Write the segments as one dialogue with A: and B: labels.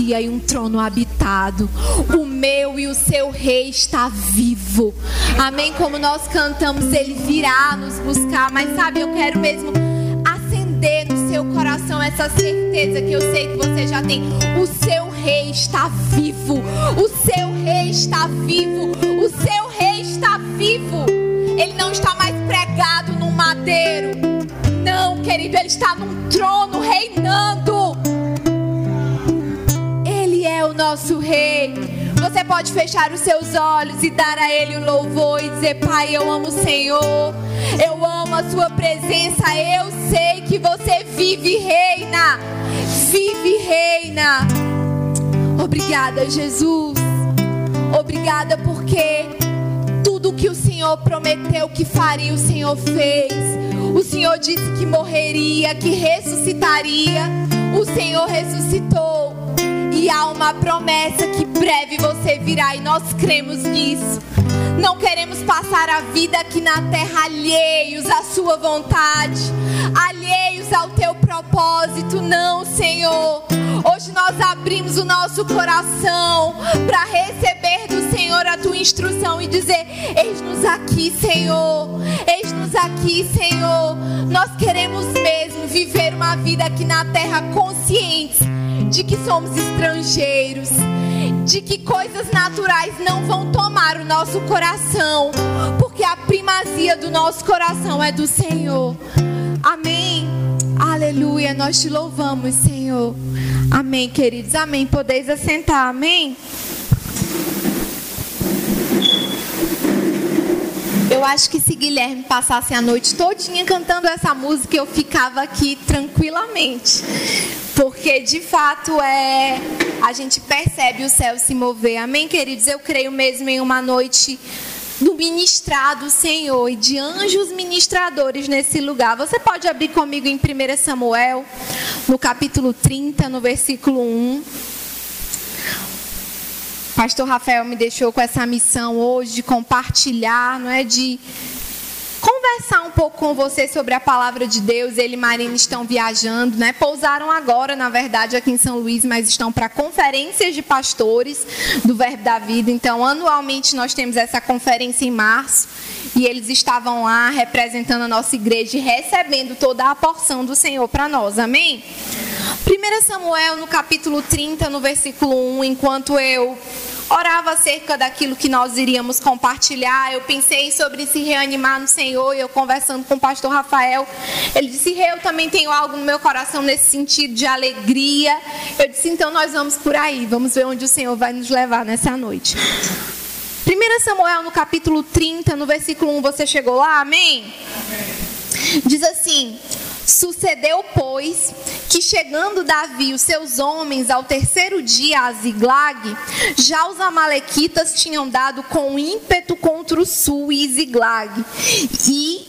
A: e um trono habitado. O meu e o seu rei está vivo. Amém? Como nós cantamos, ele virá nos buscar. Mas sabe, eu quero mesmo acender no seu coração essa certeza que eu sei que você já tem. O seu rei está vivo. O seu rei está vivo. O seu rei está vivo. Ele não está mais pregado num madeiro. Não, querido, ele está num trono reinando. Nosso rei. Você pode fechar os seus olhos e dar a Ele o louvor e dizer: Pai, eu amo o Senhor, eu amo a Sua presença, eu sei que você vive e reina, vive e reina. Obrigada, Jesus. Obrigada porque tudo que o Senhor prometeu que faria, o Senhor fez. O Senhor disse que morreria, que ressuscitaria. O Senhor ressuscitou. E há uma promessa que breve você virá e nós cremos nisso. Não queremos passar a vida aqui na terra alheios à sua vontade, alheios ao teu propósito, não, Senhor. Hoje nós abrimos o nosso coração para receber do Senhor a tua instrução e dizer: Eis-nos aqui, Senhor. Eis-nos aqui, Senhor. Nós queremos mesmo viver uma vida aqui na terra conscientes de que somos estrangeiros, de que coisas naturais não vão tomar o nosso coração, porque a primazia do nosso coração é do Senhor. Amém. Aleluia. Nós te louvamos, Senhor. Amém, queridos. Amém. Podeis assentar. Amém. Eu acho que se Guilherme passasse a noite todinha cantando essa música, eu ficava aqui tranquilamente. Porque de fato é a gente percebe o céu se mover. Amém, queridos. Eu creio mesmo em uma noite do ministrado Senhor e de anjos ministradores nesse lugar. Você pode abrir comigo em 1 Samuel, no capítulo 30, no versículo 1. Pastor Rafael me deixou com essa missão hoje de compartilhar, não é de conversar um pouco com você sobre a palavra de Deus. Ele e Marina estão viajando, né? Pousaram agora, na verdade, aqui em São Luís, mas estão para conferências de pastores do Verbo da Vida. Então, anualmente nós temos essa conferência em março e eles estavam lá representando a nossa igreja e recebendo toda a porção do Senhor para nós. Amém? 1 Samuel, no capítulo 30, no versículo 1, enquanto eu orava acerca daquilo que nós iríamos compartilhar. Eu pensei sobre se reanimar no Senhor. E eu conversando com o pastor Rafael, ele disse: Eu também tenho algo no meu coração nesse sentido de alegria. Eu disse: Então nós vamos por aí. Vamos ver onde o Senhor vai nos levar nessa noite. 1 Samuel, no capítulo 30, no versículo 1, você chegou lá? Amém? Amém. Diz assim: Sucedeu, pois, que chegando Davi e os seus homens ao terceiro dia a Ziglag, já os amalequitas tinham dado com ímpeto contra o sul e Ziglag, e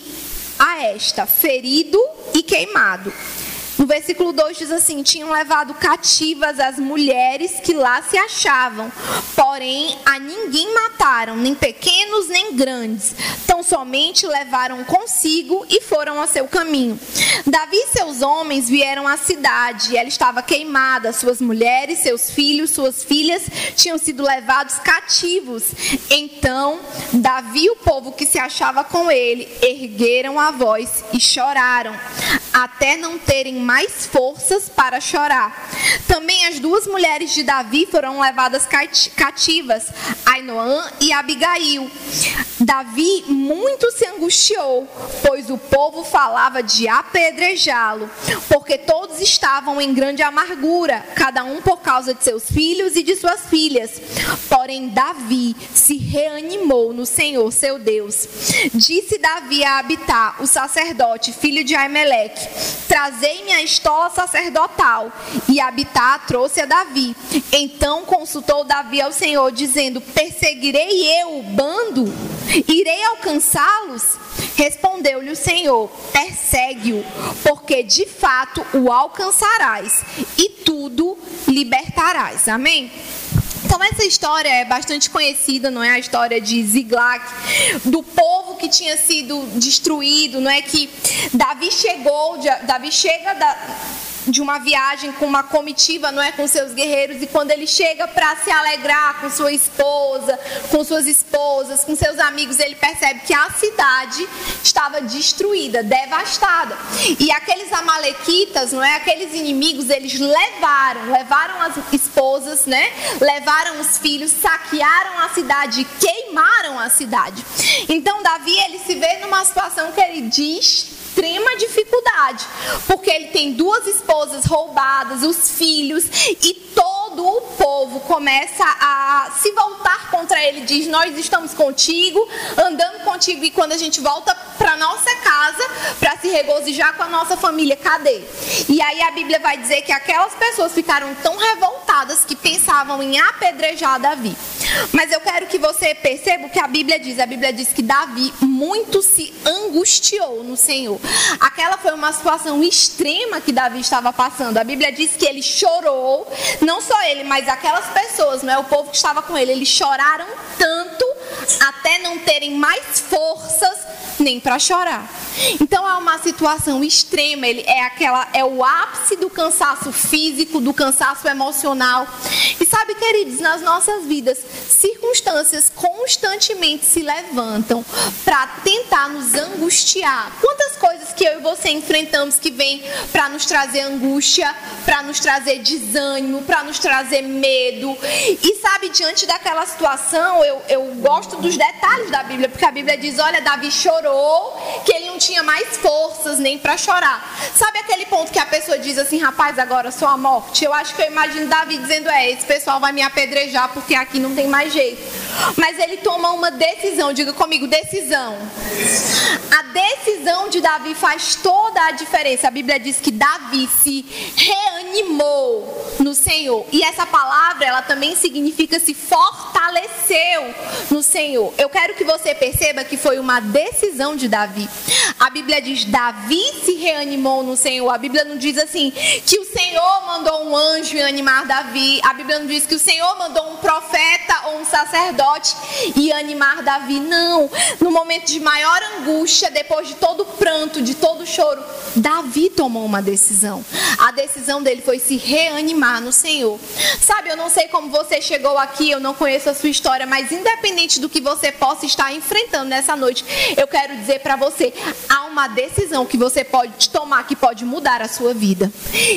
A: a esta ferido e queimado. No versículo 2 diz assim: tinham levado cativas as mulheres que lá se achavam, porém a ninguém mataram, nem pequenos nem grandes, tão somente levaram consigo e foram a seu caminho. Davi e seus homens vieram à cidade, ela estava queimada, suas mulheres, seus filhos, suas filhas tinham sido levados cativos. Então, Davi e o povo que se achava com ele ergueram a voz e choraram, até não terem mais forças para chorar. Também as duas mulheres de Davi foram levadas cativas, Ainoã e Abigail. Davi muito se angustiou, pois o povo falava de apedrejá-lo, porque todos estavam em grande amargura, cada um por causa de seus filhos e de suas filhas. Porém, Davi se reanimou no Senhor, seu Deus. Disse Davi a Abitar, o sacerdote, filho de Aimeleque: Trazei-me a estola sacerdotal. E Abitar trouxe a Davi. Então consultou Davi ao Senhor, dizendo: Perseguirei eu o bando? Irei alcançá-los? Respondeu-lhe o Senhor: Persegue-o, porque de fato o alcançarás e tudo libertarás. Amém? Então essa história é bastante conhecida, não é? A história de Ziglag, do povo que tinha sido destruído, não é? Que Davi chegou, Davi chega da, de uma viagem com uma comitiva, não é, com seus guerreiros, e quando ele chega para se alegrar com sua esposa, com suas esposas, com seus amigos, ele percebe que a cidade estava destruída, devastada. E aqueles amalequitas, não é, aqueles inimigos, eles levaram, levaram as esposas, né? Levaram os filhos, saquearam a cidade, queimaram a cidade. Então Davi, ele se vê numa situação que ele diz extrema dificuldade, porque ele tem duas esposas roubadas, os filhos e todo o povo começa a se voltar contra ele, diz: "Nós estamos contigo, andando contigo e quando a gente volta para nossa casa para se regozijar com a nossa família, cadê?" E aí a Bíblia vai dizer que aquelas pessoas ficaram tão revoltadas que pensavam em apedrejar Davi. Mas eu quero que você perceba o que a Bíblia diz. A Bíblia diz que Davi muito se angustiou no Senhor. Aquela foi uma situação extrema que Davi estava passando. A Bíblia diz que ele chorou, não só ele, mas aquelas pessoas, não é o povo que estava com ele, eles choraram tanto até não terem mais forças nem para chorar. Então é uma situação extrema, ele é aquela é o ápice do cansaço físico, do cansaço emocional. E sabe, queridos, nas nossas vidas, circunstâncias constantemente se levantam para tentar nos angustiar. Quantas coisas que eu e você enfrentamos que vêm para nos trazer angústia, para nos trazer desânimo, para nos medo. E sabe, diante daquela situação, eu, eu gosto dos detalhes da Bíblia, porque a Bíblia diz: olha, Davi chorou, que ele tinha mais forças nem para chorar. Sabe aquele ponto que a pessoa diz assim, rapaz, agora sou a morte? Eu acho que eu imagino Davi dizendo, é, esse pessoal vai me apedrejar porque aqui não tem mais jeito. Mas ele toma uma decisão, diga comigo, decisão. A decisão de Davi faz toda a diferença. A Bíblia diz que Davi se reanimou no Senhor. E essa palavra, ela também significa se fortaleceu no Senhor. Eu quero que você perceba que foi uma decisão de Davi. A Bíblia diz: Davi se reanimou no Senhor. A Bíblia não diz assim que o Senhor mandou um anjo animar Davi. A Bíblia não diz que o Senhor mandou um profeta ou um sacerdote e animar Davi. Não. No momento de maior angústia, depois de todo o pranto, de todo o choro, Davi tomou uma decisão. A decisão dele foi se reanimar no Senhor. Sabe, eu não sei como você chegou aqui, eu não conheço a sua história, mas independente do que você possa estar enfrentando nessa noite, eu quero dizer para você, há uma decisão que você pode tomar que pode mudar a sua vida.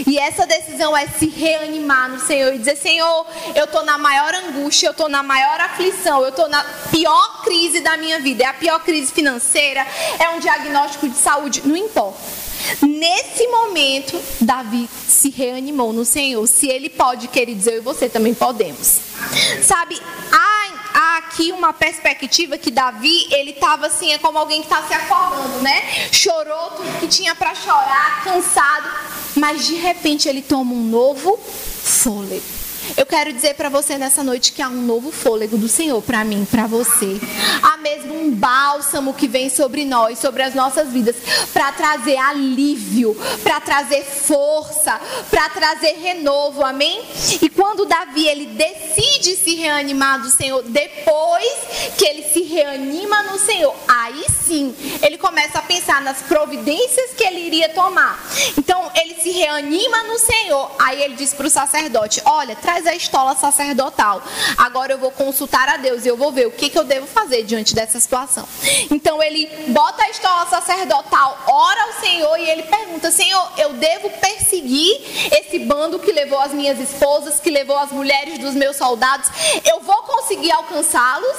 A: E essa decisão é se reanimar no Senhor e dizer: Senhor, eu estou na maior angústia, eu estou na maior aflição, eu estou na pior crise da minha vida. É a pior crise financeira, é um diagnóstico de saúde, não importa. Nesse momento, Davi se reanimou no Senhor. Se ele pode, queridos, eu e você também podemos. Sabe, há aqui uma perspectiva que Davi, ele estava assim, é como alguém que está se afogando, né? Chorou tudo que tinha para chorar, cansado, mas de repente ele toma um novo fôlego. Eu quero dizer para você nessa noite que há um novo fôlego do Senhor para mim, para você. Há mesmo um bálsamo que vem sobre nós, sobre as nossas vidas, para trazer alívio, para trazer força, para trazer renovo, amém? E quando Davi ele decide se reanimar do Senhor, depois que ele se reanima no Senhor, aí sim ele começa a pensar nas providências que ele iria tomar. Então ele se reanima no Senhor, aí ele diz para o sacerdote: Olha, traz a estola sacerdotal. Agora eu vou consultar a Deus e eu vou ver o que, que eu devo fazer diante dessa situação. Então ele bota a estola sacerdotal, ora ao Senhor e ele pergunta: Senhor, eu devo perseguir esse bando que levou as minhas esposas, que levou as mulheres dos meus soldados? Eu vou conseguir alcançá-los?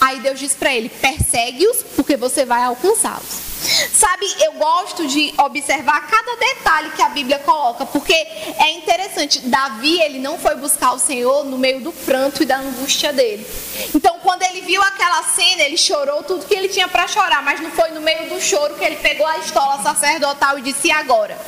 A: Aí Deus diz para ele: persegue-os, porque você vai alcançá-los. Sabe, eu gosto de observar cada detalhe que a Bíblia coloca, porque é interessante. Davi, ele não foi buscar o Senhor no meio do pranto e da angústia dele. Então, quando ele viu aquela cena, ele chorou tudo que ele tinha para chorar, mas não foi no meio do choro que ele pegou a estola sacerdotal e disse: e agora?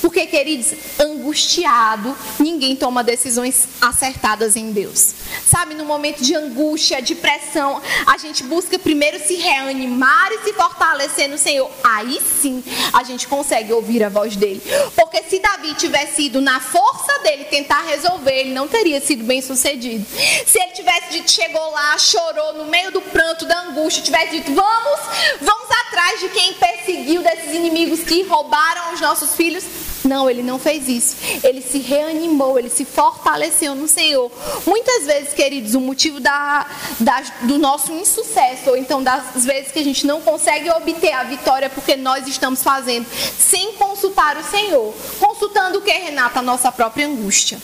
A: Porque, queridos, angustiado, ninguém toma decisões acertadas em Deus. Sabe, no momento de angústia, de pressão, a gente busca primeiro se reanimar e se fortalecer no Senhor. Aí sim a gente consegue ouvir a voz dele. Porque se Davi tivesse ido na força dele tentar resolver, ele não teria sido bem sucedido. Se ele tivesse dito, chegou lá, chorou no meio do pranto, da angústia, tivesse dito, vamos, vamos atrás de quem perseguiu desses inimigos que roubaram os nossos filhos, Não, ele não fez isso. Ele se reanimou, ele se fortaleceu no Senhor. Muitas vezes, queridos, o motivo da, da, do nosso insucesso, ou então das vezes que a gente não consegue obter a vitória porque nós estamos fazendo sem consultar o Senhor. Consultando o que, Renata? A nossa própria angústia.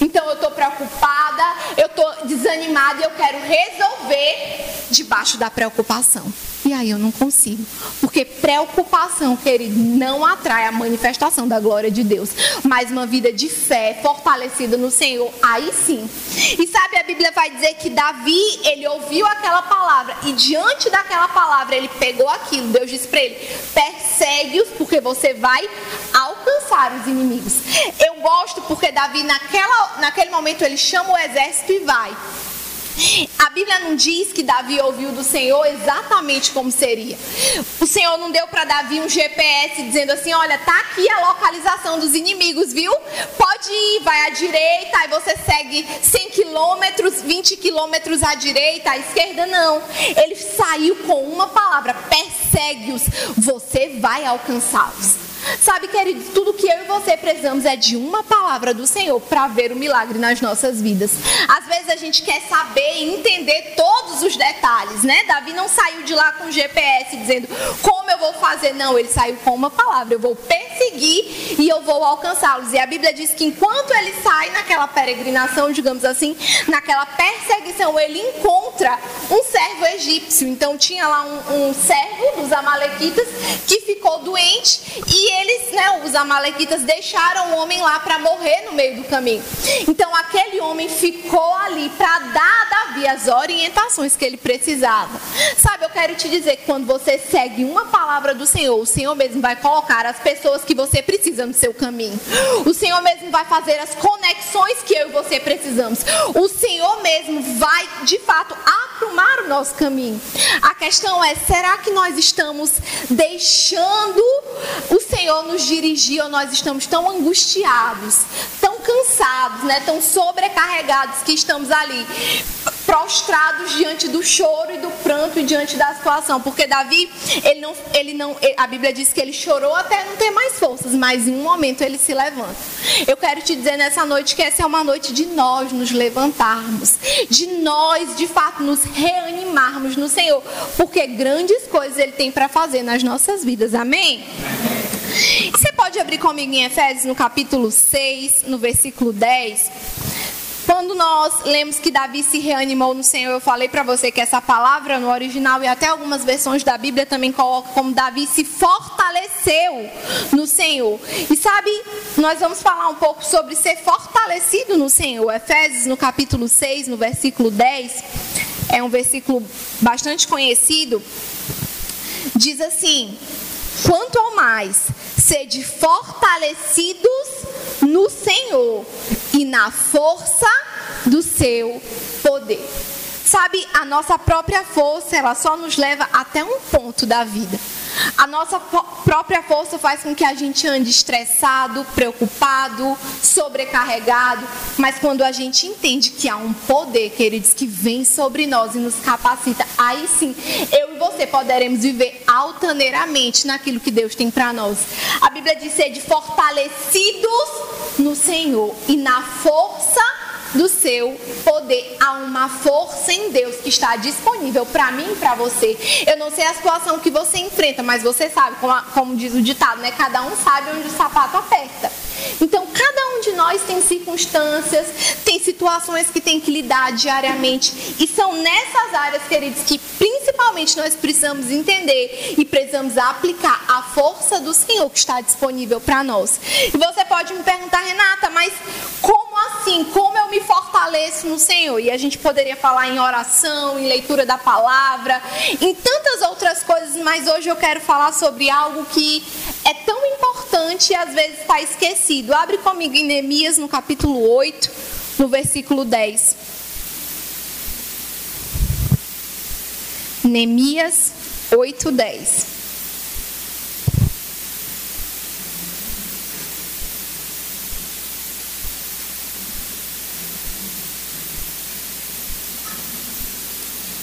A: Então eu estou preocupada, eu estou desanimada e eu quero resolver debaixo da preocupação. E aí eu não consigo. Porque preocupação, querido, não atrai a manifestação da glória de Deus. Mas uma vida de fé, fortalecida no Senhor, aí sim. E sabe, a Bíblia vai dizer que Davi, ele ouviu aquela palavra. E diante daquela palavra, ele pegou aquilo. Deus disse para ele: persegue-os, porque você vai alcançar os inimigos. Eu gosto porque Davi, naquela, naquele momento, ele chama o exército e vai. A Bíblia não diz que Davi ouviu do Senhor exatamente como seria. O Senhor não deu para Davi um GPS dizendo assim: olha, tá aqui a localização dos inimigos, viu? Pode ir, vai à direita, aí você segue 100 quilômetros, 20 quilômetros à direita, à esquerda, não. Ele saiu com uma palavra: persegue-os, você vai alcançá-los. Sabe, queridos, tudo que eu e você precisamos é de uma palavra do Senhor para ver o milagre nas nossas vidas. Às vezes a gente quer saber e entender todos os detalhes, né? Davi não saiu de lá com GPS dizendo como eu vou fazer, não. Ele saiu com uma palavra: eu vou perseguir e eu vou alcançá-los. E a Bíblia diz que enquanto ele sai naquela peregrinação, digamos assim, naquela perseguição, ele encontra um servo egípcio. Então tinha lá um, um servo dos Amalequitas que ficou doente e eles, né, os amalequitas deixaram o homem lá para morrer no meio do caminho. Então aquele homem ficou ali para dar a Davi as orientações que ele precisava. Sabe, eu quero te dizer que quando você segue uma palavra do Senhor, o Senhor mesmo vai colocar as pessoas que você precisa no seu caminho. O Senhor mesmo vai fazer as conexões que eu e você precisamos. O Senhor mesmo vai, de fato, aprumar o nosso caminho. A questão é, será que nós estamos deixando o Senhor nos dirigir ou nós estamos tão angustiados, tão cansados, né, tão sobrecarregados que estamos ali prostrados diante do choro e do pranto e diante da situação, porque Davi, ele não, ele não, a Bíblia diz que ele chorou até não ter mais forças, mas em um momento ele se levanta. Eu quero te dizer nessa noite que essa é uma noite de nós nos levantarmos, de nós de fato nos reanimarmos no Senhor, porque grandes coisas ele tem para fazer nas nossas vidas. Amém? Você pode abrir comigo em Efésios no capítulo 6, no versículo 10. Quando nós lemos que Davi se reanimou no Senhor, eu falei para você que essa palavra no original e até algumas versões da Bíblia também colocam como Davi se fortaleceu no Senhor. E sabe, nós vamos falar um pouco sobre ser fortalecido no Senhor. Efésios no capítulo 6, no versículo 10, é um versículo bastante conhecido. Diz assim: Quanto ao mais, sede fortalecidos no Senhor e na força do seu poder. Sabe, a nossa própria força, ela só nos leva até um ponto da vida. A nossa própria força faz com que a gente ande estressado, preocupado, sobrecarregado, mas quando a gente entende que há um poder, queridos, que vem sobre nós e nos capacita, aí sim, eu e você poderemos viver altaneiramente naquilo que Deus tem para nós. A Bíblia diz ser de fortalecidos no Senhor e na força do seu poder. Há uma força em Deus que está disponível para mim e para você. Eu não sei a situação que você enfrenta, mas você sabe, como, como diz o ditado, né? Cada um sabe onde o sapato aperta. Então, cada um nós tem circunstâncias, tem situações que tem que lidar diariamente. E são nessas áreas, queridos, que principalmente nós precisamos entender e precisamos aplicar a força do Senhor que está disponível para nós. E você pode me perguntar, Renata, mas como assim? Como eu me fortaleço no Senhor? E a gente poderia falar em oração, em leitura da palavra, em tantas outras coisas, mas hoje eu quero falar sobre algo que é tão importante e às vezes está esquecido. Abre comigo em Neemias no capítulo 8, no versículo 10. Neemias 8, 10.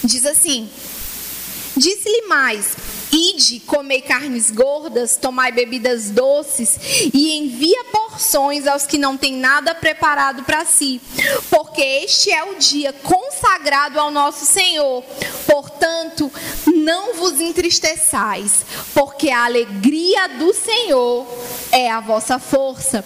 A: Diz assim: Disse-lhe mais: Ide, comei carnes gordas, tomai bebidas doces e envia porções aos que não têm nada preparado para si, porque este é o dia consagrado ao nosso Senhor. Portanto, não vos entristeçais, porque a alegria do Senhor é a vossa força.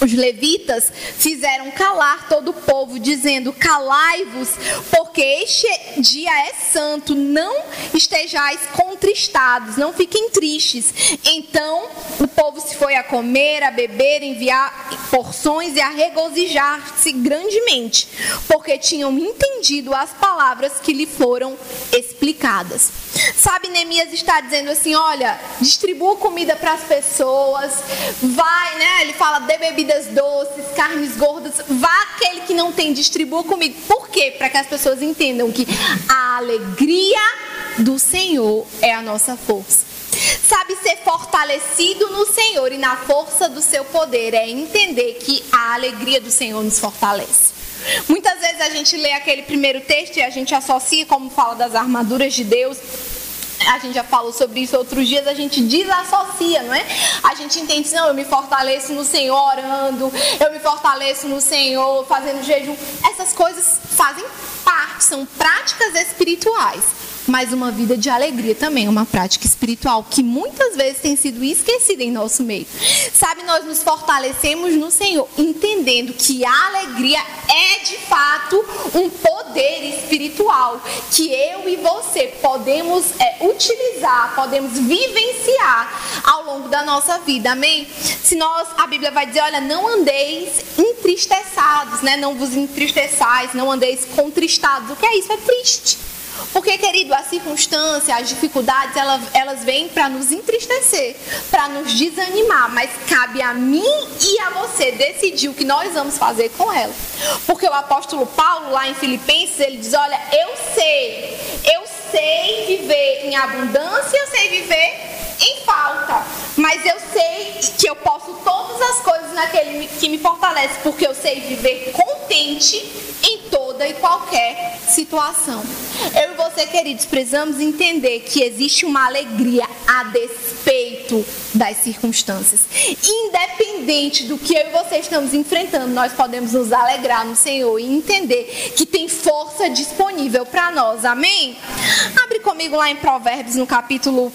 A: Os levitas fizeram calar todo o povo, dizendo: Calai-vos, porque este dia é santo, não estejais contristados, não fiquem tristes. Então o povo se foi a comer, a beber, enviar porções e a regozijar-se grandemente, porque tinham entendido as palavras que lhe foram explicadas. Sabe, Neemias está dizendo assim: olha, distribua comida para as pessoas, vai, né? Ele fala de bebidas doces, carnes gordas, vá aquele que não tem, distribua comigo. Por quê? Para que as pessoas entendam que a alegria do Senhor é a nossa força. Sabe, ser fortalecido no Senhor e na força do seu poder é entender que a alegria do Senhor nos fortalece. Muitas vezes a gente lê aquele primeiro texto e a gente associa, como fala das armaduras de Deus, a gente já falou sobre isso outros dias, a gente desassocia, não é? A gente entende, não, eu me fortaleço no Senhor orando, eu me fortaleço no Senhor fazendo jejum. Essas coisas fazem parte, são práticas espirituais mas uma vida de alegria também, uma prática espiritual que muitas vezes tem sido esquecida em nosso meio. Sabe, nós nos fortalecemos no Senhor, entendendo que a alegria é de fato um poder espiritual que eu e você podemos é, utilizar, podemos vivenciar ao longo da nossa vida. Amém? Se nós, a Bíblia vai dizer, olha, não andeis entristeçados, né? Não vos entristeçais, não andeis contristados. O que é isso? É triste. Porque, querido, a circunstância, as dificuldades, elas, elas vêm para nos entristecer, para nos desanimar, mas cabe a mim e a você decidir o que nós vamos fazer com ela. Porque o apóstolo Paulo, lá em Filipenses, ele diz: Olha, eu sei, eu sei viver em abundância, eu sei viver em falta. Mas eu sei que eu posso todas as coisas naquele que me fortalece, porque eu sei viver contente em toda e qualquer situação. Eu e você, queridos, precisamos entender que existe uma alegria a despeito das circunstâncias. Independente do que eu e você estamos enfrentando, nós podemos nos alegrar no Senhor e entender que tem força disponível para nós. Amém? Abre comigo lá em Provérbios, no capítulo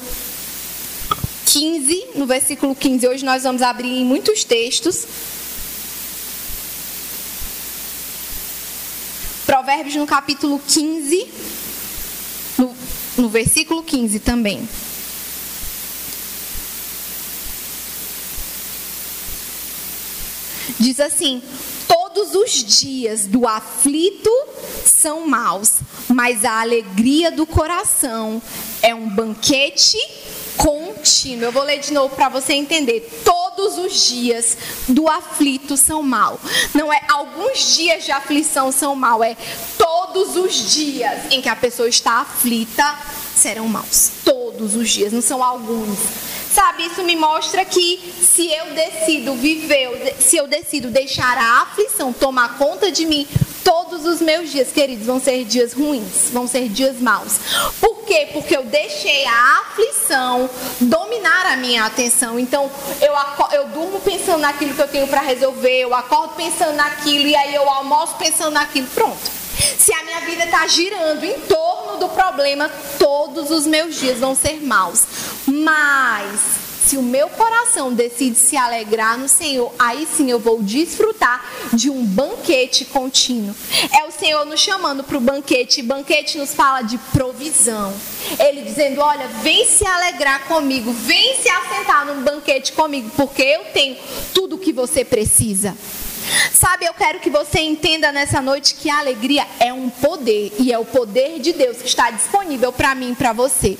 A: 15, no versículo 15. Hoje nós vamos abrir em muitos textos. Provérbios no capítulo 15, no, no versículo 15 também. Diz assim: Todos os dias do aflito são maus, mas a alegria do coração é um banquete Eu vou ler de novo para você entender. Todos os dias do aflito são mal. Não é alguns dias de aflição são mal, é todos os dias em que a pessoa está aflita serão maus. Todos os dias, não são alguns. Sabe, isso me mostra que se eu decido viver, se eu decido deixar a aflição tomar conta de mim, todos os meus dias, queridos, vão ser dias ruins, vão ser dias maus. Por quê? Porque eu deixei a aflição dominar a minha atenção. Então, eu, eu durmo pensando naquilo que eu tenho para resolver, eu acordo pensando naquilo e aí eu almoço pensando naquilo. Pronto. Se a minha vida está girando em torno do problema, todos os meus dias vão ser maus. Mas se o meu coração decide se alegrar no Senhor, aí sim eu vou desfrutar de um banquete contínuo. É o Senhor nos chamando para o banquete. Banquete nos fala de provisão. Ele dizendo: Olha, vem se alegrar comigo, vem se assentar num banquete comigo, porque eu tenho tudo o que você precisa. Sabe, eu quero que você entenda nessa noite que a alegria é um poder e é o poder de Deus que está disponível para mim e para você.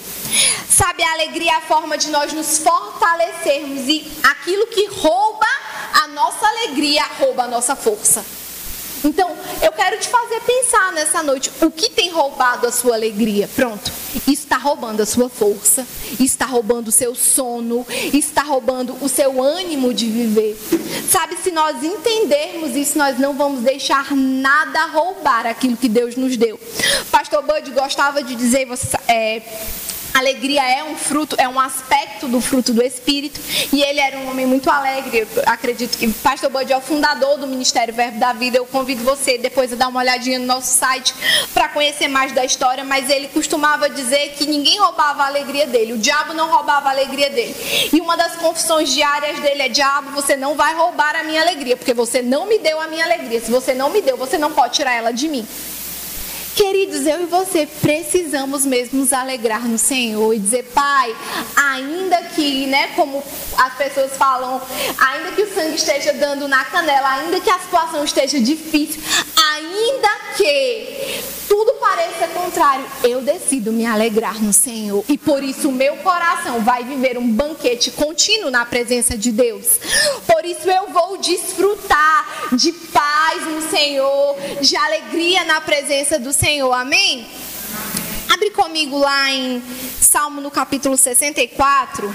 A: Sabe, a alegria é a forma de nós nos fortalecermos e aquilo que rouba a nossa alegria rouba a nossa força. Então, eu quero te fazer pensar nessa noite o que tem roubado a sua alegria. Pronto. Está roubando a sua força, está roubando o seu sono, está roubando o seu ânimo de viver. Sabe, se nós entendermos isso, nós não vamos deixar nada roubar aquilo que Deus nos deu. Pastor Bud gostava de dizer, é, Alegria é um fruto, é um aspecto do fruto do Espírito. E ele era um homem muito alegre. Eu acredito que pastor Bud é o fundador do Ministério Verbo da Vida. Eu convido você depois a dar uma olhadinha no nosso site para conhecer mais da história. Mas ele costumava dizer que ninguém roubava a alegria dele. O diabo não roubava a alegria dele. E uma das confissões diárias dele é: Diabo, você não vai roubar a minha alegria, porque você não me deu a minha alegria. Se você não me deu, você não pode tirar ela de mim. Queridos, eu e você precisamos mesmo nos alegrar no Senhor e dizer, Pai, ainda que, né, como as pessoas falam, ainda que o sangue esteja dando na canela, ainda que a situação esteja difícil, ainda que tudo pareça contrário, eu decido me alegrar no Senhor. E por isso o meu coração vai viver um banquete contínuo na presença de Deus. Por isso eu vou desfrutar de paz no Senhor, de alegria na presença do Senhor. Amém? Abre comigo lá em Salmo no capítulo 64.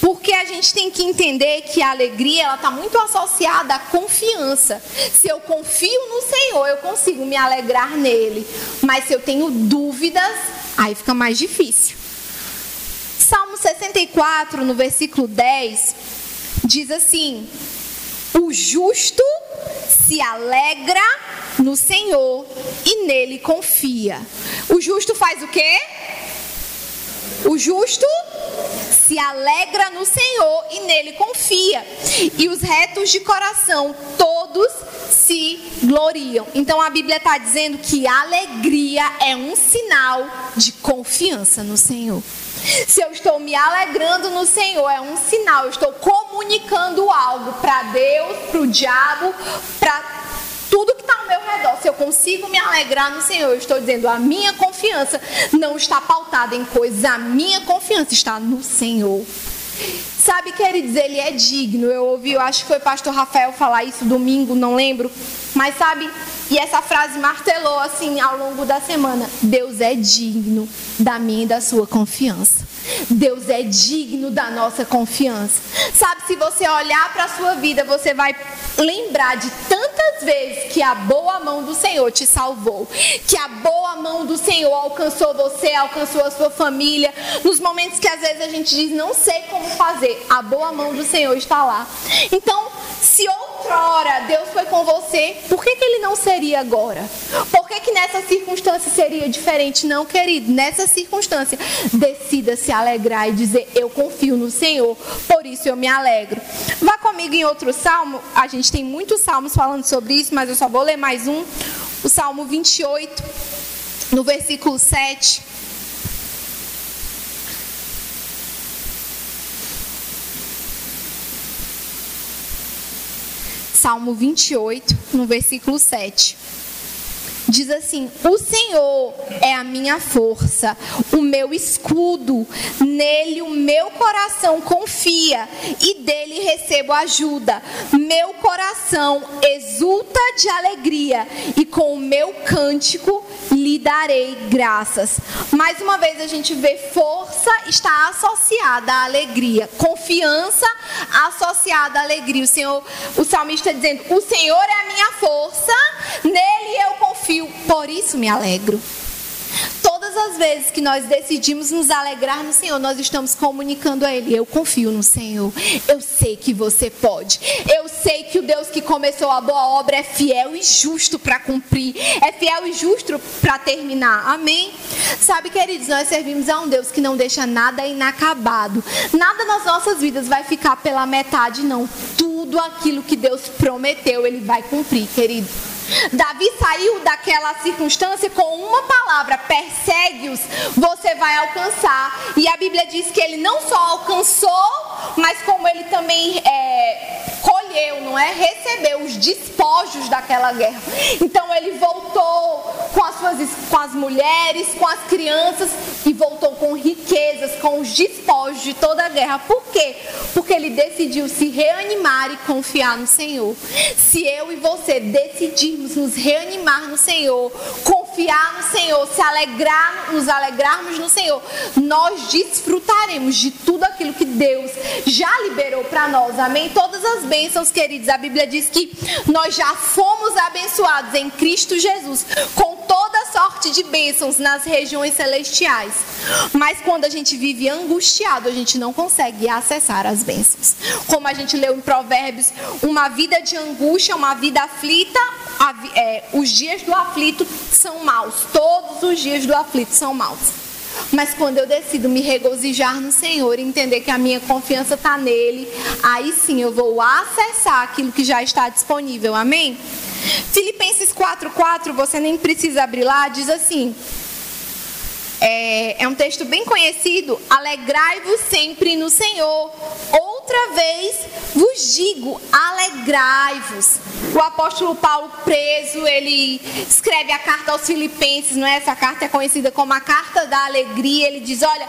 A: Porque a gente tem que entender que a alegria ela está muito associada à confiança. Se eu confio no Senhor, eu consigo me alegrar nele. Mas se eu tenho dúvidas, aí fica mais difícil. Salmo 64, no versículo 10, diz assim: O justo se alegra no Senhor e nele confia. O justo faz o quê? O justo se alegra no Senhor e nele confia. E os retos de coração todos se gloriam. Então a Bíblia está dizendo que a alegria é um sinal de confiança no Senhor. Se eu estou me alegrando no Senhor, é um sinal, eu estou comunicando algo para Deus, para o diabo, para tudo que está ao meu redor, se eu consigo me alegrar no Senhor, eu estou dizendo, a minha confiança não está pautada em coisas, a minha confiança está no Senhor. Sabe, queridos, ele é digno. Eu ouvi, eu acho que foi o pastor Rafael falar isso domingo, não lembro. Mas sabe, e essa frase martelou assim ao longo da semana: Deus é digno da minha e da sua confiança. Deus é digno da nossa confiança. Sabe, se você olhar para a sua vida, você vai lembrar de tantas vezes que a boa mão do Senhor te salvou, que a boa mão do Senhor alcançou você, alcançou a sua família, nos momentos que às vezes a gente diz não sei como fazer, a boa mão do Senhor está lá. Então, se outrora Deus foi com você, por que, que ele não seria agora? Por que, que nessa circunstância seria diferente? Não, querido, nessa circunstância, decida se alegrar e dizer: Eu confio no Senhor, por isso eu me alegro. Vá comigo em outro salmo, a gente tem muitos salmos falando sobre isso, mas eu só vou ler mais um. O salmo 28, no versículo 7. Salmo 28, no versículo 7 diz assim: O Senhor é a minha força, o meu escudo, nele o meu coração confia e dele recebo ajuda. Meu coração exulta de alegria e com o meu cântico lhe darei graças. Mais uma vez a gente vê força está associada à alegria, confiança associada à alegria. O Senhor, o salmista dizendo: "O Senhor é a minha força, nele eu confio, por isso me alegro." Todas as vezes que nós decidimos nos alegrar no Senhor, nós estamos comunicando a Ele: Eu confio no Senhor. Eu sei que você pode. Eu sei que o Deus que começou a boa obra é fiel e justo para cumprir. É fiel e justo para terminar. Amém? Sabe, queridos, nós servimos a um Deus que não deixa nada inacabado. Nada nas nossas vidas vai ficar pela metade, não. Tudo aquilo que Deus prometeu, Ele vai cumprir, querido. Davi saiu daquela circunstância com uma palavra: persegue-os, você vai alcançar. E a Bíblia diz que ele não só alcançou, mas como ele também é, colheu, não é? Recebeu os despojos daquela guerra. Então ele voltou com as suas com as mulheres, com as crianças e voltou com riquezas, com os despojos de toda a guerra. Por quê? Porque ele decidiu se reanimar e confiar no Senhor. Se eu e você decidirmos nos reanimar no Senhor, confiar no Senhor, se alegrar, nos alegrarmos no Senhor, nós desfrutaremos de tudo aquilo que Deus já liberou para nós. Amém? Todas as bênçãos, queridos. A Bíblia diz que nós já fomos abençoados em Cristo Jesus com toda sorte de bênçãos nas regiões celestiais. Mas quando a gente vive angustiado, a gente não consegue acessar as bênçãos. Como a gente leu em Provérbios, uma vida de angústia, uma vida aflita, é, os dias do aflito são maus. Todos os dias do aflito são maus. Mas quando eu decido me regozijar no Senhor entender que a minha confiança está nele, aí sim eu vou acessar aquilo que já está disponível. Amém? Filipenses 4,4, você nem precisa abrir lá, diz assim. É, é um texto bem conhecido. Alegrai-vos sempre no Senhor. Outra vez vos digo, alegrai-vos. O apóstolo Paulo preso, ele escreve a carta aos Filipenses, não é? Essa carta é conhecida como a carta da alegria. Ele diz: olha,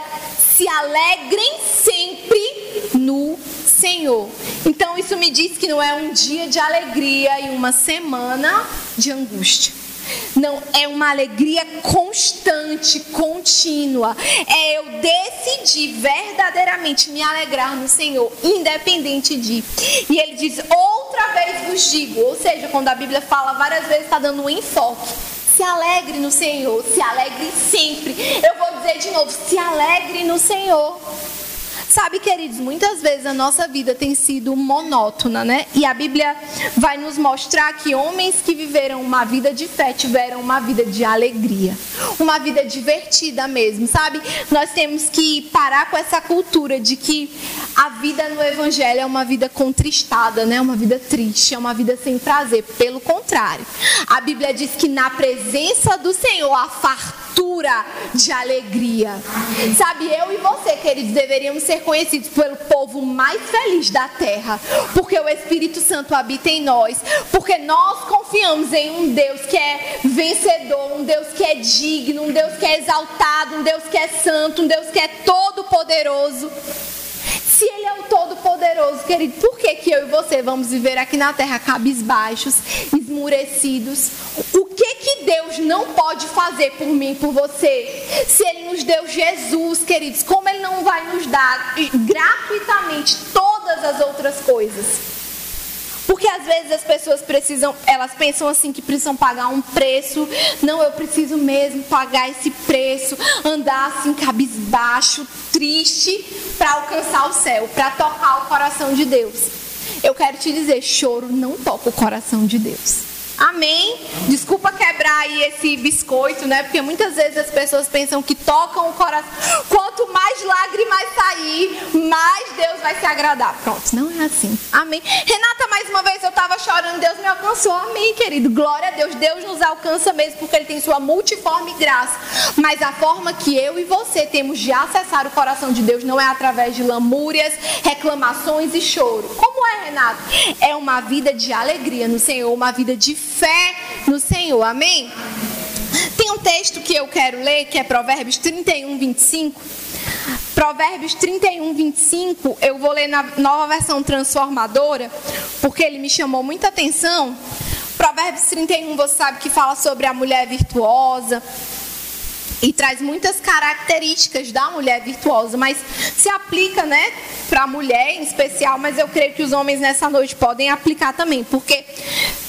A: se alegrem sempre no Senhor. Então isso me diz que não é um dia de alegria e uma semana de angústia. Não, é uma alegria constante, contínua. É eu decidir verdadeiramente me alegrar no Senhor, independente de. E ele diz: outra vez vos digo, ou seja, quando a Bíblia fala várias vezes, está dando um enfoque. Se alegre no Senhor, se alegre sempre. Eu vou dizer de novo: se alegre no Senhor. Sabe, queridos, muitas vezes a nossa vida tem sido monótona, né? E a Bíblia vai nos mostrar que homens que viveram uma vida de fé tiveram uma vida de alegria, uma vida divertida mesmo, sabe? Nós temos que parar com essa cultura de que a vida no Evangelho é uma vida contristada, né? Uma vida triste, é uma vida sem prazer. Pelo contrário, a Bíblia diz que na presença do Senhor há fartura de alegria. Sabe, eu e você, queridos, deveríamos ser conhecidos pelo povo mais feliz da terra, porque o Espírito Santo habita em nós, porque nós confiamos em um Deus que é vencedor, um Deus que é digno, um Deus que é exaltado, um Deus que é santo, um Deus que é todo poderoso. Se Ele é o Todo-Poderoso, querido, por que, que eu e você vamos viver aqui na terra cabisbaixos, esmurecidos? O que que Deus não pode fazer por mim, por você? Se Ele nos deu Jesus, queridos, como Ele não vai nos dar gratuitamente todas as outras coisas? Porque às vezes as pessoas precisam, elas pensam assim que precisam pagar um preço. Não, eu preciso mesmo pagar esse preço, andar assim cabisbaixo, triste para alcançar o céu, para tocar o coração de Deus. Eu quero te dizer, choro não toca o coração de Deus. Amém? Desculpa quebrar aí esse biscoito, né? Porque muitas vezes as pessoas pensam que tocam o coração. Quanto mais lágrimas sair, mais Deus vai se agradar. Pronto, não é assim. Amém? Renata, mais uma vez eu estava chorando, Deus me alcançou. Amém, querido. Glória a Deus. Deus nos alcança mesmo porque Ele tem sua multiforme graça. Mas a forma que eu e você temos de acessar o coração de Deus não é através de lamúrias, reclamações e choro. Como é, Renato? É uma vida de alegria no Senhor, uma vida de fé no Senhor. Amém? Tem um texto que eu quero ler, que é Provérbios 31, 25. Provérbios 31, 25, eu vou ler na nova versão transformadora, porque ele me chamou muita atenção. Provérbios 31, você sabe que fala sobre a mulher virtuosa e traz muitas características da mulher virtuosa, mas se aplica, né, para a mulher em especial, mas eu creio que os homens nessa noite podem aplicar também, porque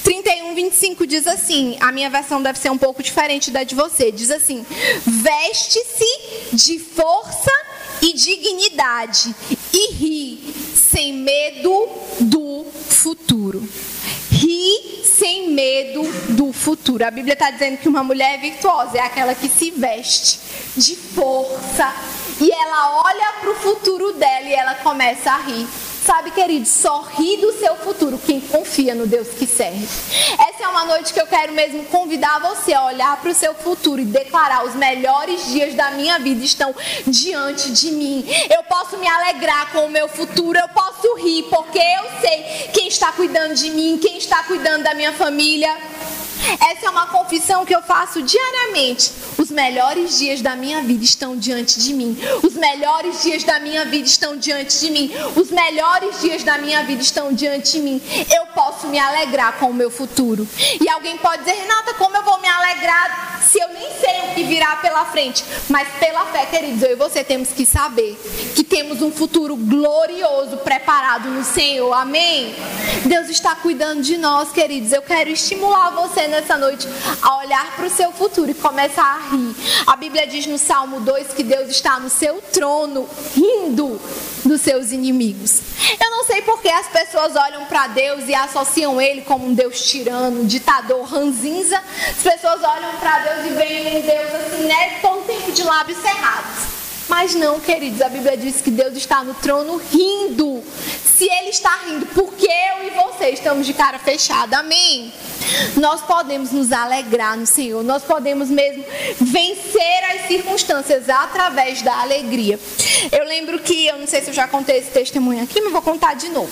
A: 31, 25 diz assim: a minha versão deve ser um pouco diferente da de você. Diz assim: veste-se de força e dignidade e ri sem medo do futuro. Ri sem medo do futuro. A Bíblia está dizendo que uma mulher virtuosa é aquela que se veste de força e ela olha para o futuro dela e ela começa a rir Sabe, querido, sorri do seu futuro quem confia no Deus que serve. Essa é uma noite que eu quero mesmo convidar você a olhar para o seu futuro e declarar: os melhores dias da minha vida estão diante de mim. Eu posso me alegrar com o meu futuro, eu posso rir, porque eu sei quem está cuidando de mim, quem está cuidando da minha família. Essa é uma confissão que eu faço diariamente. Os melhores dias da minha vida estão diante de mim. Os melhores dias da minha vida estão diante de mim. Os melhores dias da minha vida estão diante de mim. Eu posso me alegrar com o meu futuro. E alguém pode dizer, Renata, como eu vou me alegrar se eu nem sei o que virá pela frente, mas pela fé, queridos, eu e você temos que saber que temos um futuro glorioso preparado no Senhor. Amém? Deus está cuidando de nós, queridos. Eu quero estimular você nessa noite a olhar para o seu futuro e começar a rir. A Bíblia diz no Salmo 2 que Deus está no seu trono, rindo dos seus inimigos. Eu não sei porque as pessoas olham para Deus e associam ele como um Deus tirano, um ditador ranzinza. As pessoas olham para Deus e veem um Deus assim, né, todo tempo de lábios cerrados. Mas não, queridos, a Bíblia diz que Deus está no trono rindo. Se Ele está rindo, porque eu e você estamos de cara fechada, amém? Nós podemos nos alegrar no Senhor, nós podemos mesmo vencer as circunstâncias através da alegria. Eu lembro que, eu não sei se eu já contei esse testemunho aqui, mas vou contar de novo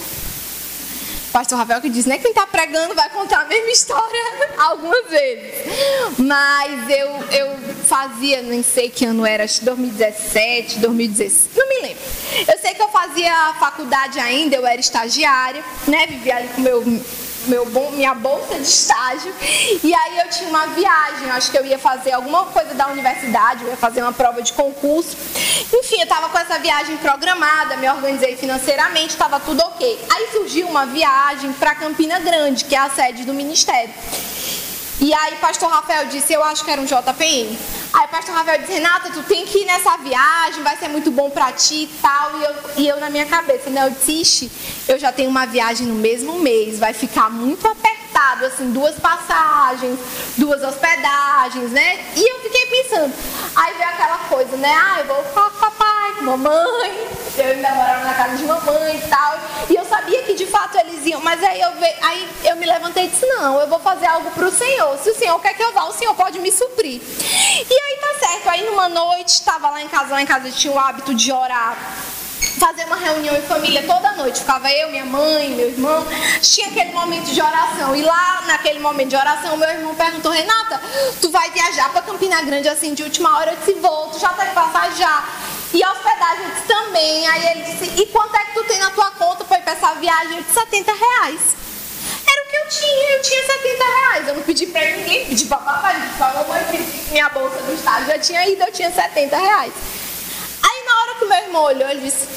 A: pastor Rafael que diz, né? Quem está pregando vai contar a mesma história algumas vezes. Mas eu, eu fazia, nem sei que ano era, acho que 2017, 2016, não me lembro. Eu sei que eu fazia faculdade ainda, eu era estagiária, né? Vivia ali com meu meu bom, minha bolsa de estágio. E aí eu tinha uma viagem, acho que eu ia fazer alguma coisa da universidade, eu ia fazer uma prova de concurso. Enfim, eu estava com essa viagem programada, me organizei financeiramente, estava tudo ok. Aí surgiu uma viagem para Campina Grande, que é a sede do ministério. E aí pastor Rafael disse, eu acho que era um JPM. Aí pastor Rafael disse, Renata, tu tem que ir nessa viagem, vai ser muito bom pra ti e tal. E eu, e eu na minha cabeça, né? Eu disse, eu já tenho uma viagem no mesmo mês, vai ficar muito apertado, assim, duas passagens, duas hospedagens, né? E eu fiquei pensando, aí veio aquela coisa, né? Ah, eu vou ficar com papai, com mamãe, eu ainda morava na casa de mamãe e tal. E eu sabia que de fato eles iam, mas aí eu, aí eu me levantei e disse, não, eu vou fazer algo pro Senhor. Se o Senhor quer que eu vá, o Senhor pode me suprir. E aí tá certo, aí numa noite, estava lá em casa, lá em casa tinha o hábito de orar fazer uma reunião em família toda noite. Ficava eu, minha mãe, meu irmão. Tinha aquele momento de oração. E lá, naquele momento de oração, meu irmão perguntou: Renata, tu vai viajar para Campina Grande assim de última hora? Eu disse: Vou, tu já tá de passar já. E hospedagem eu disse também. Aí ele disse: E quanto é que tu tem na tua conta para ir para essa viagem? Eu disse: 70 reais. Era o que eu tinha, eu tinha 70 reais. Eu não pedi para ninguém, pedi para papai, pedi para mamãe, pedi minha bolsa do estado já tinha ido, eu tinha 70 reais. Aí na hora que o meu irmão olhou, ele disse: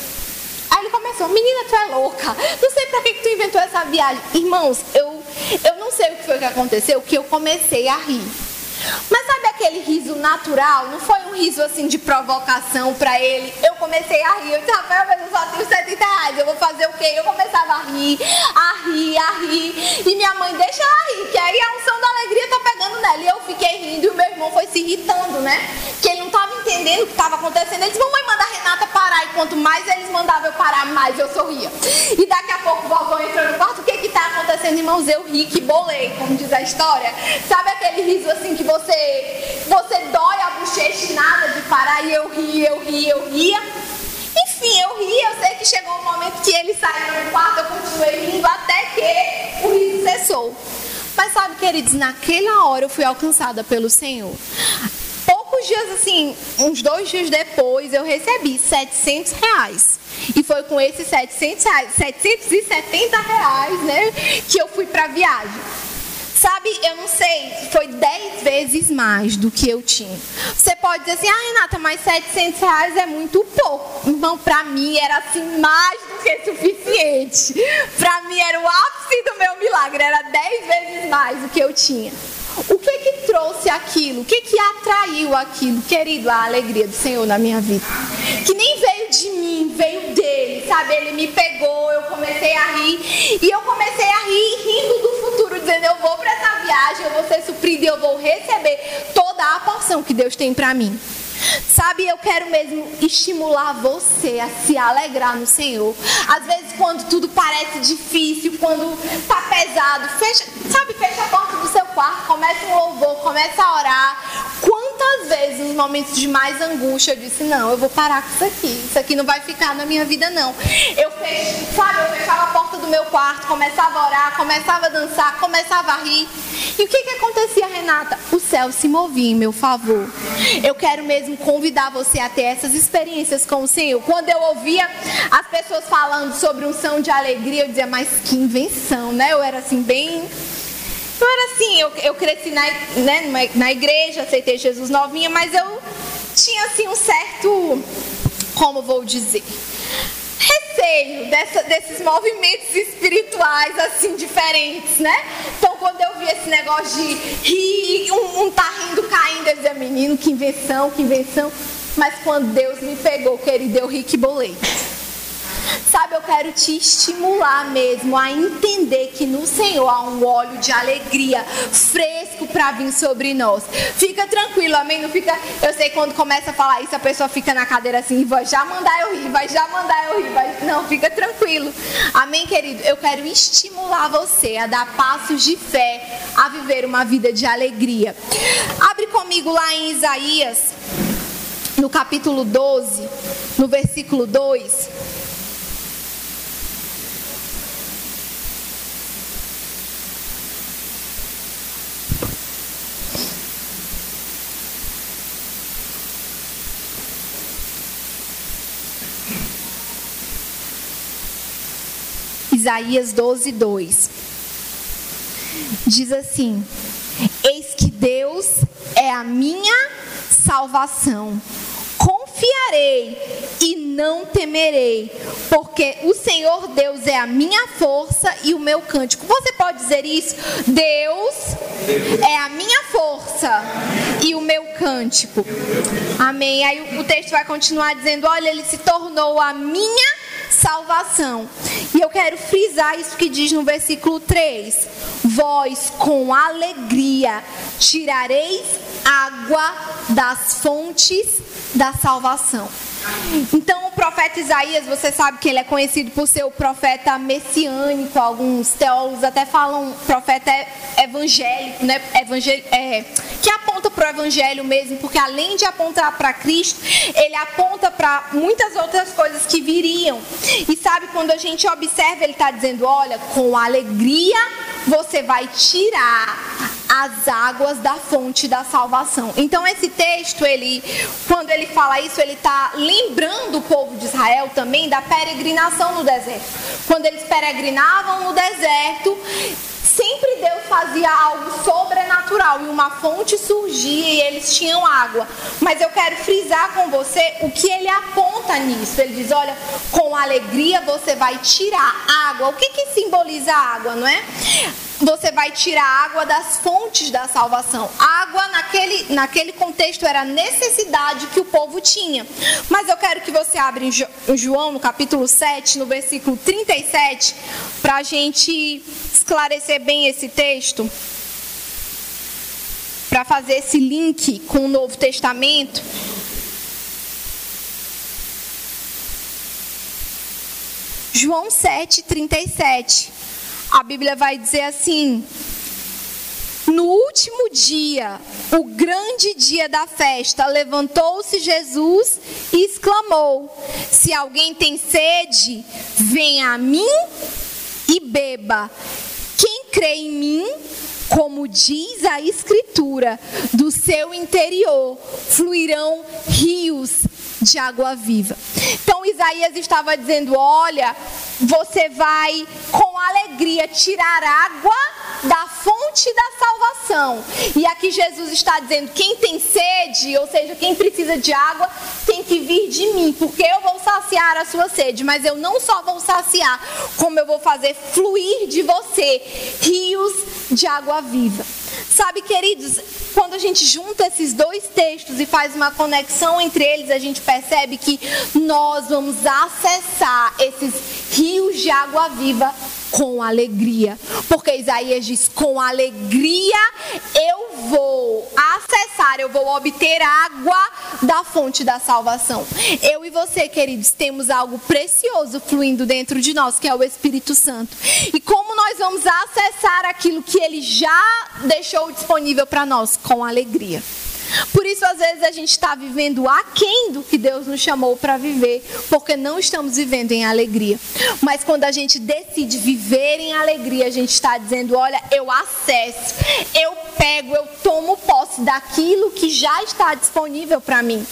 A: Aí ele começou, menina, tu é louca. Não sei pra que, que tu inventou essa viagem. Irmãos, eu, eu não sei o que foi que aconteceu, que eu comecei a rir. Mas sabe aquele riso natural? Não foi um riso assim de provocação para ele. Eu comecei a rir. Eu disse, Rafael, mas eu só tenho 70 reais. Eu vou fazer o quê? Eu começava a rir, a rir, a rir. E minha mãe, deixa ela rir, que aí a unção da alegria tá pegando nela. E eu fiquei rindo e o meu irmão foi se irritando, né? Que ele não tava entendendo o que estava acontecendo. Ele disse, mamãe, manda a Renata parar. E quanto mais eles mandavam eu parar, mais eu sorria. E daqui a pouco o vovô entrou no quarto. O que que tá acontecendo, irmãos? Eu ri, que bolei, como diz a história. Sabe aquele riso assim que você, você dói a bochecha e nada de parar e eu ri, eu ri, eu ria. Enfim, eu ri, eu sei que chegou um momento que ele saiu do quarto, eu continuei rindo até que o riso cessou. Mas sabe, queridos, naquela hora eu fui alcançada pelo Senhor. Poucos dias, assim, uns dois dias depois, eu recebi 700 reais. E foi com esses 700 reais, 770 reais, né, que eu fui para viagem. Sabe, eu não sei, foi 10 vezes mais do que eu tinha. Você pode dizer assim, ah, Renata, mas 700 reais é muito pouco. Irmão, para mim era assim mais do que suficiente. Para mim era o ápice do meu milagre, era 10 vezes mais do que eu tinha. O que que trouxe aquilo? O que que atraiu aquilo? Querido, a alegria do Senhor na minha vida. Que nem veio de mim, veio dele, sabe? Ele me pegou, eu comecei a rir. E eu comecei a rir rindo do futuro, dizendo: eu vou para essa viagem, eu vou ser suprido eu vou receber toda a porção que Deus tem para mim. Sabe, eu quero mesmo estimular você a se alegrar no Senhor. Às vezes, quando tudo parece difícil, quando tá pesado, fecha, sabe, fecha a porta do seu quarto, começa um louvor, começa a orar. Quantas vezes, nos momentos de mais angústia, eu disse: Não, eu vou parar com isso aqui. Isso aqui não vai ficar na minha vida, não. Eu fechei, sabe, eu fechava a porta do meu quarto, começava a orar, começava a dançar, começava a rir. E o que que acontecia, Renata? O céu se movia em meu favor. Eu quero mesmo convidar você a ter essas experiências com o Senhor. Quando eu ouvia as pessoas falando sobre um som de alegria, eu dizia, mas que invenção, né? Eu era assim, bem Eu era assim, eu, eu cresci na, né, na igreja, aceitei Jesus novinha, mas eu tinha assim um certo, como vou dizer, receio dessa, desses movimentos espirituais assim diferentes, né? Então quando eu vi esse negócio de rir, um, um tá rindo caindo, eu dizia, menino, que invenção, que invenção. Mas quando Deus me pegou, querido, eu ri que bolei. Sabe, eu quero te estimular mesmo a entender que no Senhor há um óleo de alegria fresco para vir sobre nós. Fica tranquilo, amém? Não fica. Eu sei quando começa a falar isso, a pessoa fica na cadeira assim, vai já mandar eu rir, vai já mandar eu rir. Vai... Não, fica tranquilo. Amém, querido? Eu quero estimular você a dar passos de fé, a viver uma vida de alegria. Abre comigo lá em Isaías, no capítulo 12, no versículo 2. Isaías 12, 2. Diz assim: Eis que Deus é a minha salvação. Confiarei e não temerei, porque o Senhor Deus é a minha força e o meu cântico. Você pode dizer isso? Deus é a minha força e o meu cântico. Amém. Aí o texto vai continuar dizendo: Olha, ele se tornou a minha salvação. E eu quero frisar isso que diz no versículo 3: Vós com alegria tirareis água das fontes da salvação. Então, o profeta Isaías, você sabe que ele é conhecido por ser o profeta messiânico. Alguns teólogos até falam profeta evangélico, né? Evangel é, que aponta para o evangelho mesmo, porque além de apontar para Cristo, ele aponta para muitas outras coisas que viriam. E sabe, quando a gente observa, ele está dizendo: olha, com alegria você vai tirar as águas da fonte da salvação. Então esse texto, ele, quando ele fala isso, ele está lembrando o povo de Israel também da peregrinação no deserto. Quando eles peregrinavam no deserto, sempre Deus fazia algo sobrenatural e uma fonte surgia e eles tinham água. Mas eu quero frisar com você o que ele aponta nisso. Ele diz: olha, com alegria você vai tirar água. O que, que simboliza a água, não é? Você vai tirar água das fontes da salvação. Água naquele, naquele contexto era a necessidade que o povo tinha. Mas eu quero que você abra em João, no capítulo 7, no versículo 37, para a gente esclarecer bem esse texto. Para fazer esse link com o Novo Testamento. João 7, 37 a Bíblia vai dizer assim: no último dia, o grande dia da festa, levantou-se Jesus e exclamou: Se alguém tem sede, venha a mim e beba. Quem crê em mim, como diz a Escritura, do seu interior fluirão rios de água viva. Então Isaías estava dizendo: Olha, você vai com alegria tirar água da fonte da salvação. E aqui Jesus está dizendo: quem tem sede, ou seja, quem precisa de água, tem que vir de mim, porque eu vou saciar a sua sede. Mas eu não só vou saciar, como eu vou fazer fluir de você rios de água viva. Sabe, queridos, quando a gente junta esses dois textos e faz uma conexão entre eles, a gente percebe que nós vamos acessar esses rios de água viva com alegria. Porque Isaías diz: com alegria eu vou acessar, eu vou obter água da fonte da salvação. Eu e você, queridos, temos algo precioso fluindo dentro de nós, que é o Espírito Santo. E como nós vamos acessar aquilo que ele já deixou disponível para nós? Com alegria. Por isso, às vezes, a gente está vivendo aquém do que Deus nos chamou para viver, porque não estamos vivendo em alegria. Mas quando a gente decide viver em alegria, a gente está dizendo: olha, eu acesso, eu pego, eu tomo posse daquilo que já está disponível para mim.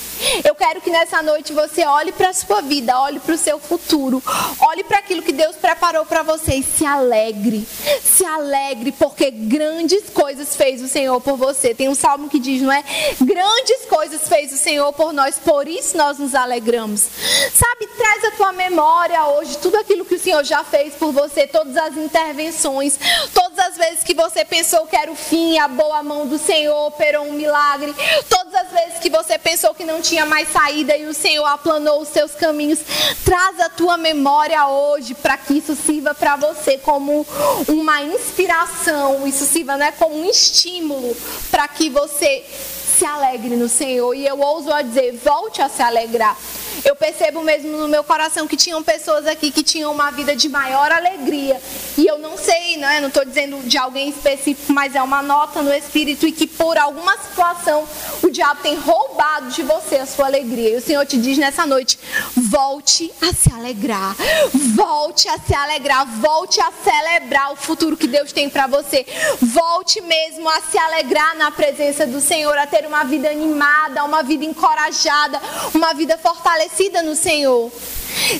A: Eu quero que nessa noite você olhe para a sua vida, olhe para o seu futuro, olhe para aquilo que Deus preparou para você e se alegre. Se alegre, porque grandes coisas fez o Senhor por você. Tem um salmo que diz, não é? Grandes coisas fez o Senhor por nós, por isso nós nos alegramos. Sabe, traz a tua memória hoje tudo aquilo que o Senhor já fez por você, todas as intervenções, todas as vezes que você pensou que era o fim, a boa mão do Senhor operou um milagre, todas as vezes que você pensou que não tinha mais saída e o Senhor aplanou os seus caminhos, traz a tua memória hoje para que isso sirva para você como uma inspiração, isso sirva né, como um estímulo para que você se alegre no Senhor. E eu ouso a dizer, volte a se alegrar. Eu percebo mesmo no meu coração que tinham pessoas aqui que tinham uma vida de maior alegria. E eu não sei, né? Não estou dizendo de alguém específico, mas é uma nota no espírito e que por alguma situação o diabo tem roubado de você a sua alegria. E o Senhor te diz nessa noite: volte a se alegrar. Volte a se alegrar. Volte a celebrar o futuro que Deus tem para você. Volte mesmo a se alegrar na presença do Senhor, a ter uma vida animada, uma vida encorajada, uma vida fortalecida no Senhor.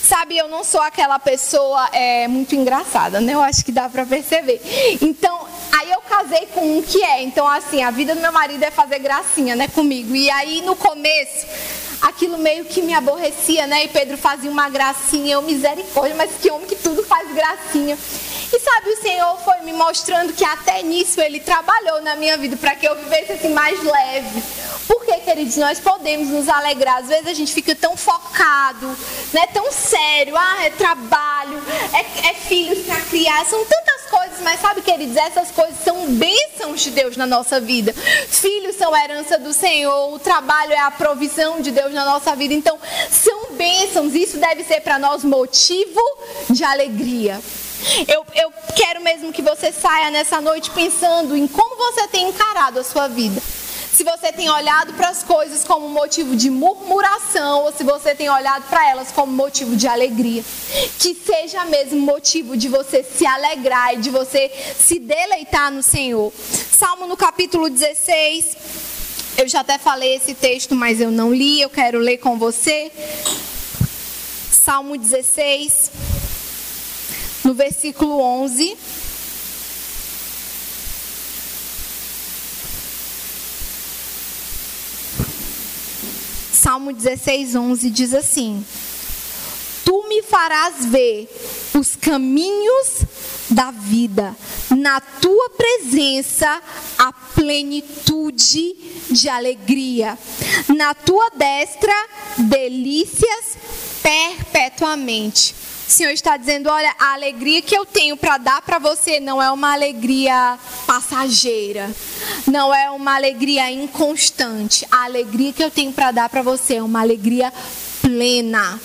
A: Sabe, eu não sou aquela pessoa é, muito engraçada, né? Eu acho que dá para perceber. Então, aí eu casei com um que é. Então, assim, a vida do meu marido é fazer gracinha, né, comigo. E aí, no começo, aquilo meio que me aborrecia, né? E Pedro fazia uma gracinha, eu misericórdia, mas que homem que tudo faz gracinha. E sabe, o Senhor foi me mostrando que até nisso Ele trabalhou na minha vida para que eu vivesse assim mais leve. Porque, queridos, nós podemos nos alegrar. Às vezes a gente fica tão focado, né, tão sério. Ah, é trabalho, é, é filhos para criar. São tantas coisas, mas sabe, queridos, essas coisas são bênçãos de Deus na nossa vida. Filhos são herança do Senhor, o trabalho é a provisão de Deus na nossa vida. Então, são bênçãos. Isso deve ser para nós motivo de alegria. Eu, eu quero mesmo que você saia nessa noite pensando em como você tem encarado a sua vida. Se você tem olhado para as coisas como motivo de murmuração ou se você tem olhado para elas como motivo de alegria. Que seja mesmo motivo de você se alegrar e de você se deleitar no Senhor. Salmo no capítulo 16. Eu já até falei esse texto, mas eu não li, eu quero ler com você. Salmo 16 no versículo 11. Salmo 16, 11 diz assim: Tu me farás ver os caminhos da vida, na tua presença a plenitude de alegria, na tua destra delícias perpetuamente. O Senhor está dizendo: olha, a alegria que eu tenho para dar para você não é uma alegria passageira, não é uma alegria inconstante. A alegria que eu tenho para dar para você é uma alegria plena.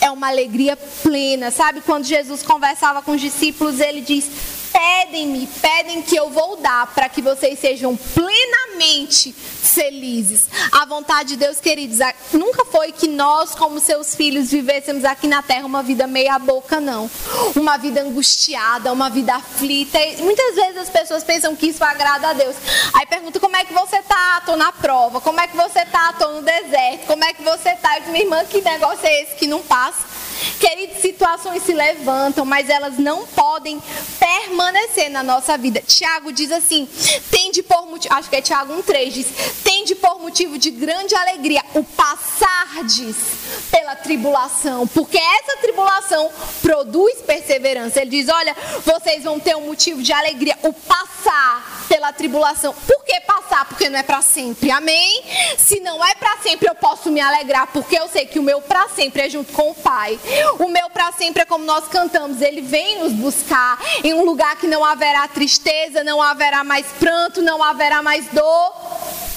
A: É uma alegria plena. Sabe quando Jesus conversava com os discípulos, ele diz: pedem-me, pedem que eu vou dar para que vocês sejam plenamente felizes. A vontade de Deus, queridos, nunca foi que nós, como seus filhos, vivêssemos aqui na terra uma vida meia boca, não. Uma vida angustiada, uma vida aflita. E muitas vezes as pessoas pensam que isso agrada a Deus. Aí pergunta como é que você tá? Tô na prova. Como é que você tá? Tô no deserto. Como é que você tá? Eu disse, minha irmã, que negócio é esse que não passa? Queridos, situações se levantam, mas elas não podem permanecer na nossa vida. Tiago diz assim: tende por motivo, acho que é Tiago 1,3, diz: tende por motivo de grande alegria o passardes pela tribulação, porque essa tribulação produz perseverança. Ele diz: olha, vocês vão ter um motivo de alegria, o passar pela tribulação. Por que passar? Porque não é para sempre. Amém? Se não é para sempre, eu posso me alegrar, porque eu sei que o meu para sempre é junto com o Pai. O meu para sempre é como nós cantamos, ele vem nos buscar em um lugar que não haverá tristeza, não haverá mais pranto, não haverá mais dor.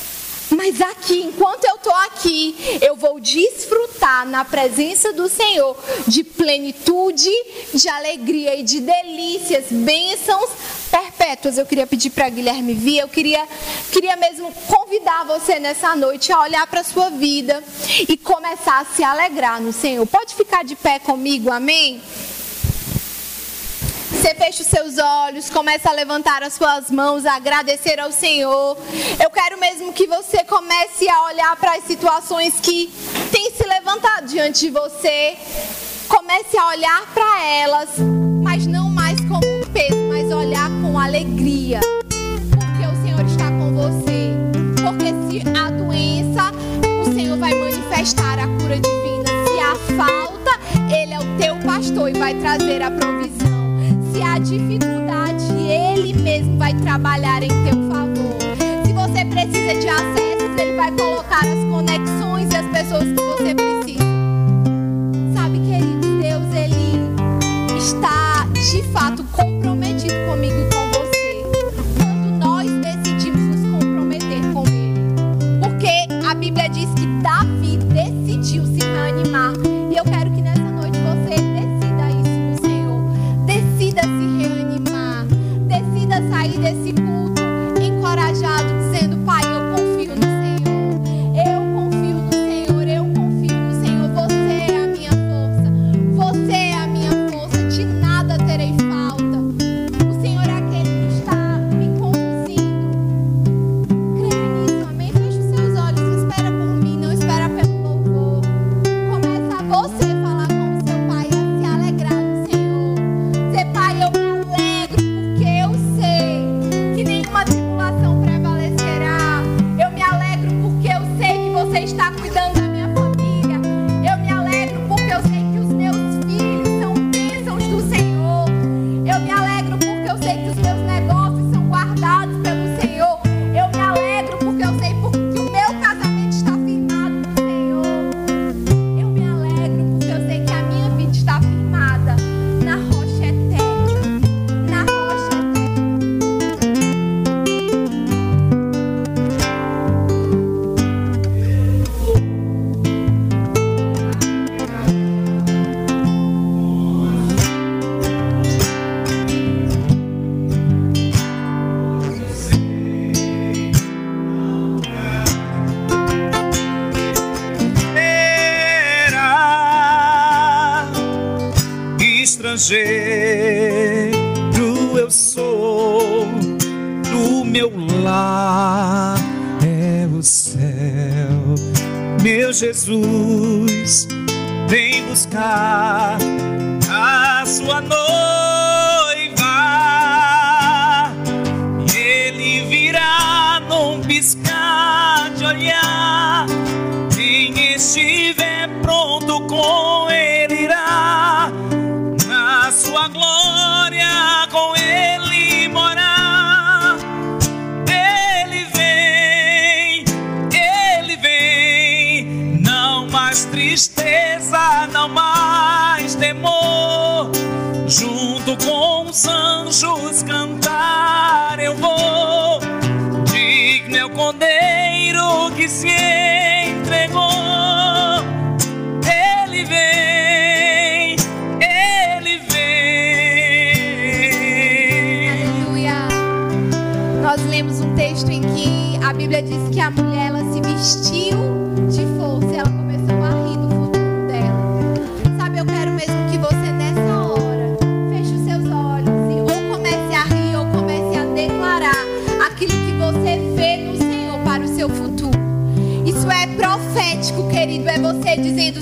A: Mas aqui, enquanto eu estou aqui, eu vou desfrutar na presença do Senhor de plenitude, de alegria e de delícias, bênçãos perpétuas. Eu queria pedir para Guilherme vir, eu queria, queria mesmo convidar você nessa noite a olhar para a sua vida e começar a se alegrar no Senhor. Pode ficar de pé comigo, amém? Você fecha os seus olhos, começa a levantar as suas mãos, a agradecer ao Senhor. Eu quero mesmo que você comece a olhar para as situações que têm se levantado diante de você. Comece a olhar para elas, mas não mais como um peso, mas olhar com alegria. Porque o Senhor está com você. Porque se a doença, o Senhor vai manifestar a cura divina. Se há falta, Ele é o teu pastor e vai trazer a provisão se há dificuldade, Ele mesmo vai trabalhar em teu favor. Se você precisa de acessos, Ele vai colocar as conexões e as pessoas que você precisa.
B: Estrangeiro eu sou do meu lar é o céu. Meu Jesus vem buscar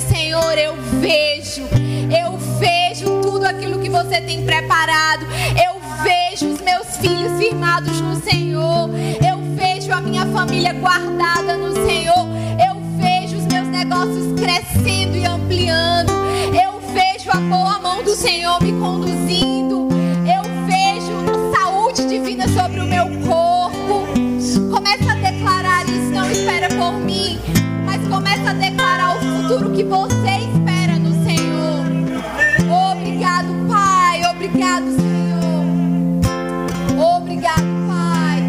A: Senhor, eu vejo, eu vejo tudo aquilo que você tem preparado. Eu vejo os meus filhos firmados no Senhor. Eu vejo a minha família guardada no Senhor. Eu vejo os meus negócios crescendo e ampliando. Eu vejo a boa mão do Senhor me conduzindo. Que você espera no Senhor. Obrigado, Pai. Obrigado, Senhor. Obrigado, Pai.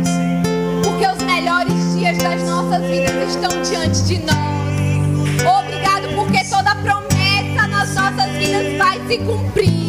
A: Porque os melhores dias das nossas vidas estão diante de nós. Obrigado porque toda promessa nas nossas vidas vai se cumprir.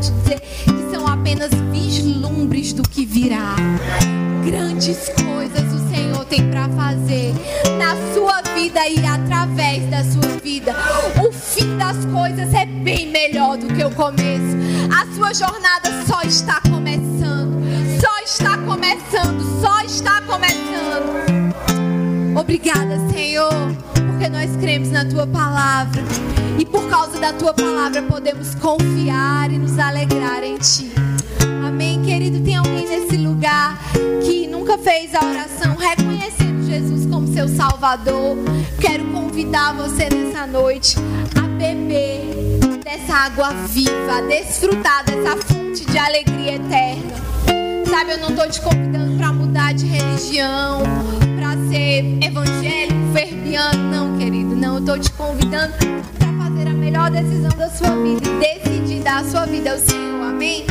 A: Te dizer Salvador? Quero convidar você nessa noite a beber dessa água viva, a desfrutar dessa fonte de alegria eterna. Sabe, eu não estou te convidando para mudar de religião, para ser evangélico, ferbiano, não, querido. Não, eu estou te convidando para fazer a melhor decisão da sua vida e decidir dar a sua vida ao Senhor. Amém?